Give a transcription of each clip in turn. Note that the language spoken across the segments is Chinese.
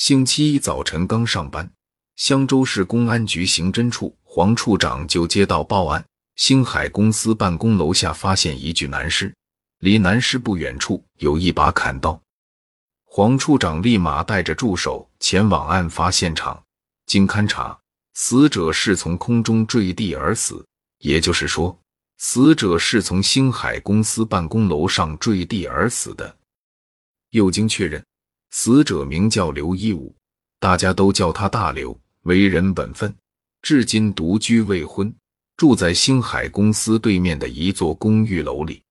星期一早晨刚上班，香洲市公安局刑侦处黄处长就接到报案，星海公司办公楼下发现一具男尸，离男尸不远处有一把砍刀。黄处长立马带着助手前往案发现场，经勘查，死者是从空中坠地而死，也就是说，死者是从星海公司办公楼上坠地而死的。又经确认。死者名叫刘一武，大家都叫他大刘，为人本分，至今独居未婚，住在星海公司对面的一座公寓楼里。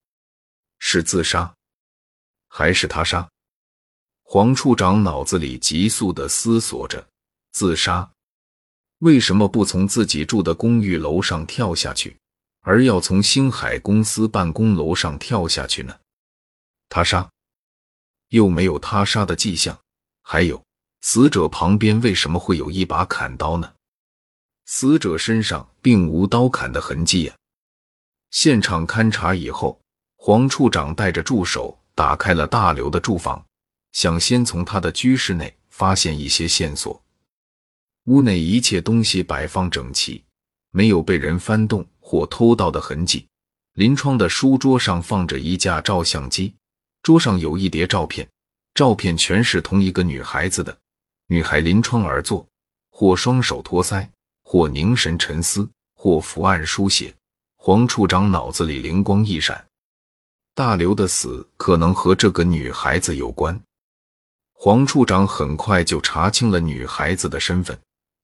是自杀还是他杀？黄处长脑子里急速的思索着：自杀，为什么不从自己住的公寓楼上跳下去，而要从星海公司办公楼上跳下去呢？他杀。又没有他杀的迹象，还有死者旁边为什么会有一把砍刀呢？死者身上并无刀砍的痕迹呀。现场勘查以后，黄处长带着助手打开了大刘的住房，想先从他的居室内发现一些线索。屋内一切东西摆放整齐，没有被人翻动或偷盗的痕迹。临窗的书桌上放着一架照相机。桌上有一叠照片，照片全是同一个女孩子的。女孩临窗而坐，或双手托腮，或凝神沉思，或伏案书写。黄处长脑子里灵光一闪，大刘的死可能和这个女孩子有关。黄处长很快就查清了女孩子的身份，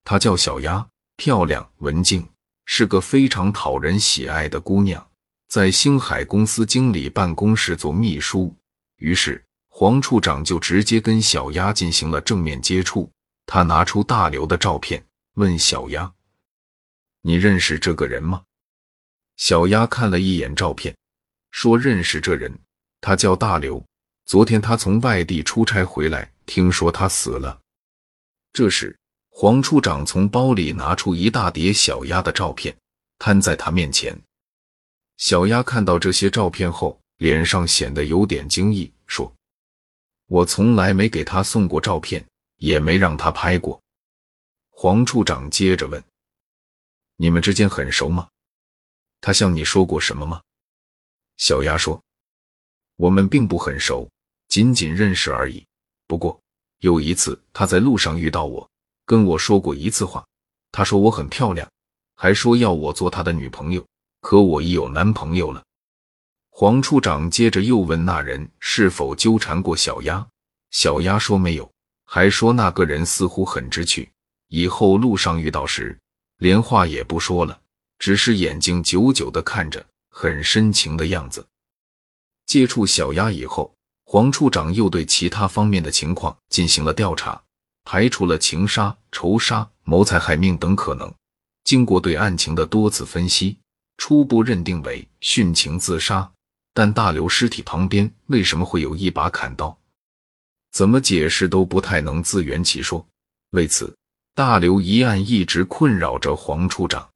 她叫小丫，漂亮文静，是个非常讨人喜爱的姑娘，在星海公司经理办公室做秘书。于是，黄处长就直接跟小丫进行了正面接触。他拿出大刘的照片，问小丫：“你认识这个人吗？”小丫看了一眼照片，说：“认识这人，他叫大刘。昨天他从外地出差回来，听说他死了。”这时，黄处长从包里拿出一大叠小丫的照片，摊在他面前。小丫看到这些照片后，脸上显得有点惊异，说：“我从来没给他送过照片，也没让他拍过。”黄处长接着问：“你们之间很熟吗？他向你说过什么吗？”小丫说：“我们并不很熟，仅仅认识而已。不过有一次他在路上遇到我，跟我说过一次话。他说我很漂亮，还说要我做他的女朋友。可我已有男朋友了。”黄处长接着又问那人是否纠缠过小丫，小丫说没有，还说那个人似乎很知趣，以后路上遇到时连话也不说了，只是眼睛久久的看着，很深情的样子。接触小丫以后，黄处长又对其他方面的情况进行了调查，排除了情杀、仇杀、谋财害命等可能。经过对案情的多次分析，初步认定为殉情自杀。但大刘尸体旁边为什么会有一把砍刀？怎么解释都不太能自圆其说。为此，大刘一案一直困扰着黄处长。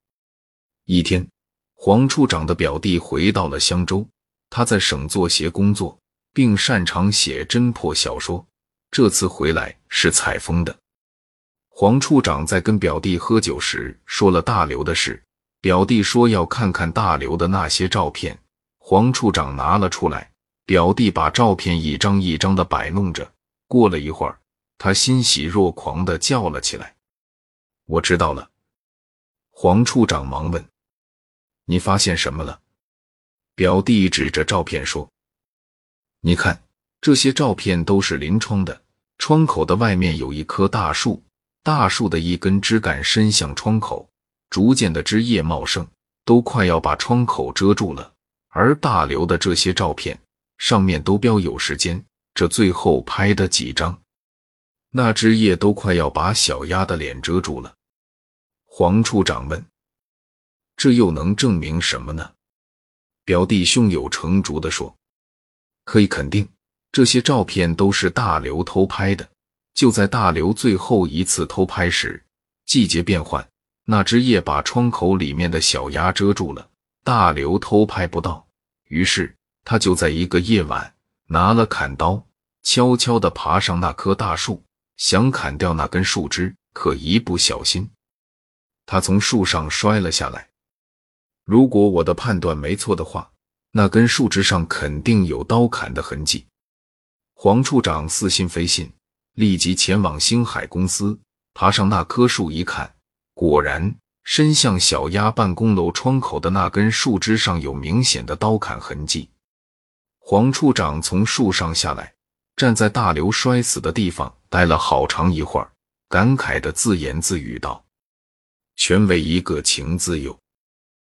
一天，黄处长的表弟回到了香洲，他在省作协工作，并擅长写侦破小说。这次回来是采风的。黄处长在跟表弟喝酒时说了大刘的事，表弟说要看看大刘的那些照片。黄处长拿了出来，表弟把照片一张一张的摆弄着。过了一会儿，他欣喜若狂的叫了起来：“我知道了！”黄处长忙问：“你发现什么了？”表弟指着照片说：“你看，这些照片都是临窗的，窗口的外面有一棵大树，大树的一根枝干伸向窗口，逐渐的枝叶茂盛，都快要把窗口遮住了。”而大刘的这些照片上面都标有时间，这最后拍的几张，那枝叶都快要把小丫的脸遮住了。黄处长问：“这又能证明什么呢？”表弟胸有成竹地说：“可以肯定，这些照片都是大刘偷拍的。就在大刘最后一次偷拍时，季节变换，那枝叶把窗口里面的小鸭遮住了。”大刘偷拍不到，于是他就在一个夜晚拿了砍刀，悄悄地爬上那棵大树，想砍掉那根树枝，可一不小心，他从树上摔了下来。如果我的判断没错的话，那根树枝上肯定有刀砍的痕迹。黄处长似信非信，立即前往星海公司，爬上那棵树一看，果然，伸向小鸭办公楼窗口的那根树枝上有明显的刀砍痕迹。黄处长从树上下来，站在大刘摔死的地方，待了好长一会儿，感慨的自言自语道：“全为一个情字哟。”